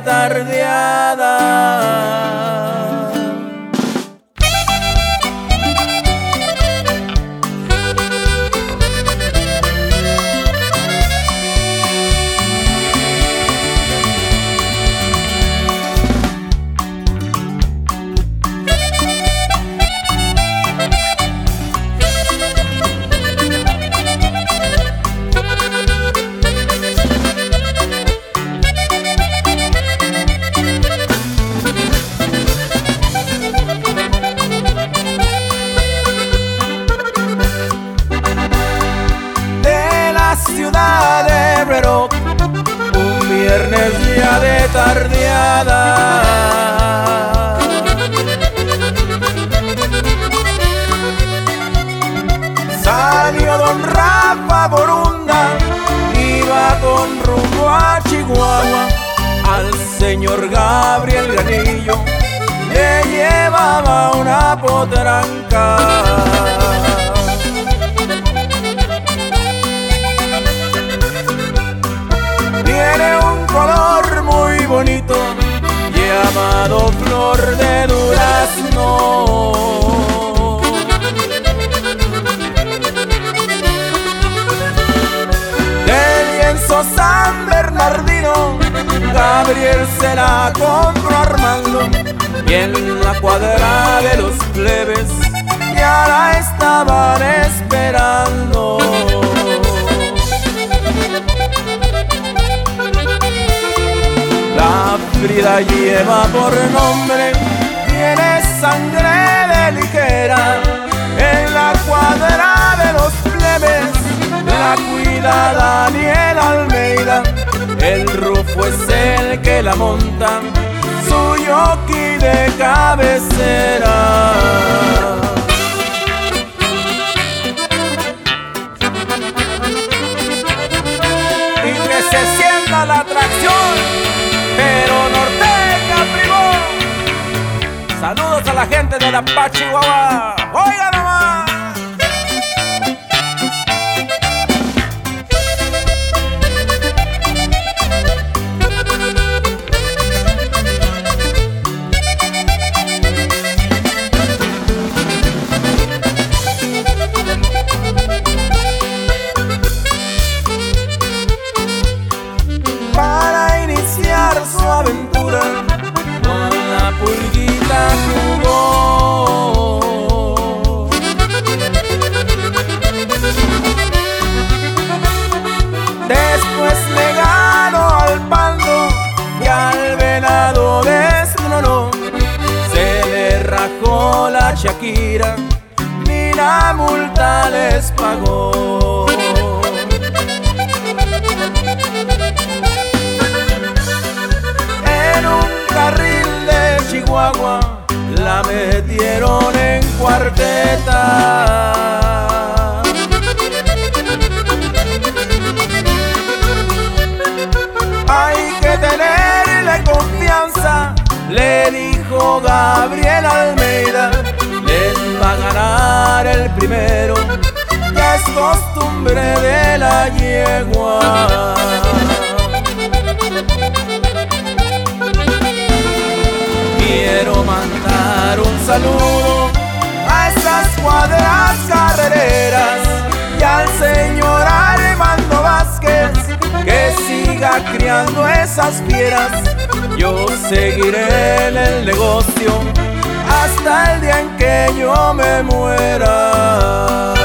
de ciudad de Herrero, un viernes ya de tardeada. Salió don Rafa Borunda, iba con rumbo a Chihuahua, al señor Gabriel Granillo, le llevaba una potranca. Flor de durazno. De lienzo San Bernardino, Gabriel se la compró Armando y en la cuadra de los plebes ya la estaban esperando. La Frida lleva por nombre, tiene sangre de ligera. En la cuadra de los plebes, la cuida Daniel Almeida. El Rufo es el que la monta, su yoki de cabecera. y que se sienta la atracción, pero la gente de la Pachihuahua. Después le ganó al pando y al venado desglonó. Se le rajó la Shakira, ni la multa les pagó. Primero, ya es costumbre de la yegua. quiero mandar un saludo a esas cuadras carreras y al señor Armando Vázquez que siga criando esas fieras. Yo seguiré en el negocio hasta el día en que yo me muera.